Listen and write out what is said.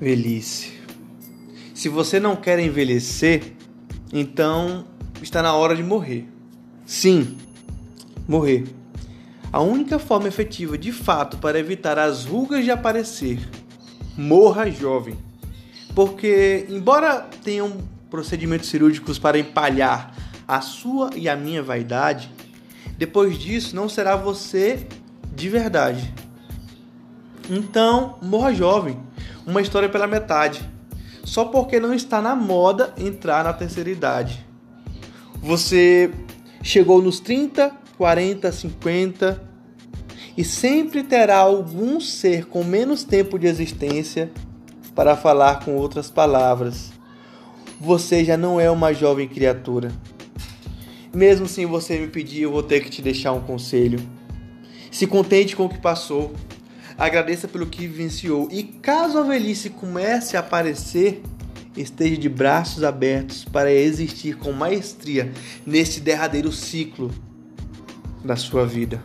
velhice. Se você não quer envelhecer, então está na hora de morrer. Sim, morrer. A única forma efetiva de fato para evitar as rugas de aparecer. Morra jovem. Porque, embora tenham procedimentos cirúrgicos para empalhar a sua e a minha vaidade, depois disso não será você de verdade. Então, morra jovem. Uma história pela metade. Só porque não está na moda entrar na terceira idade. Você chegou nos 30, 40, 50 e sempre terá algum ser com menos tempo de existência para falar com outras palavras. Você já não é uma jovem criatura. Mesmo sem você me pedir, eu vou ter que te deixar um conselho. Se contente com o que passou agradeça pelo que vivenciou e caso a velhice comece a aparecer, esteja de braços abertos para existir com maestria neste derradeiro ciclo da sua vida.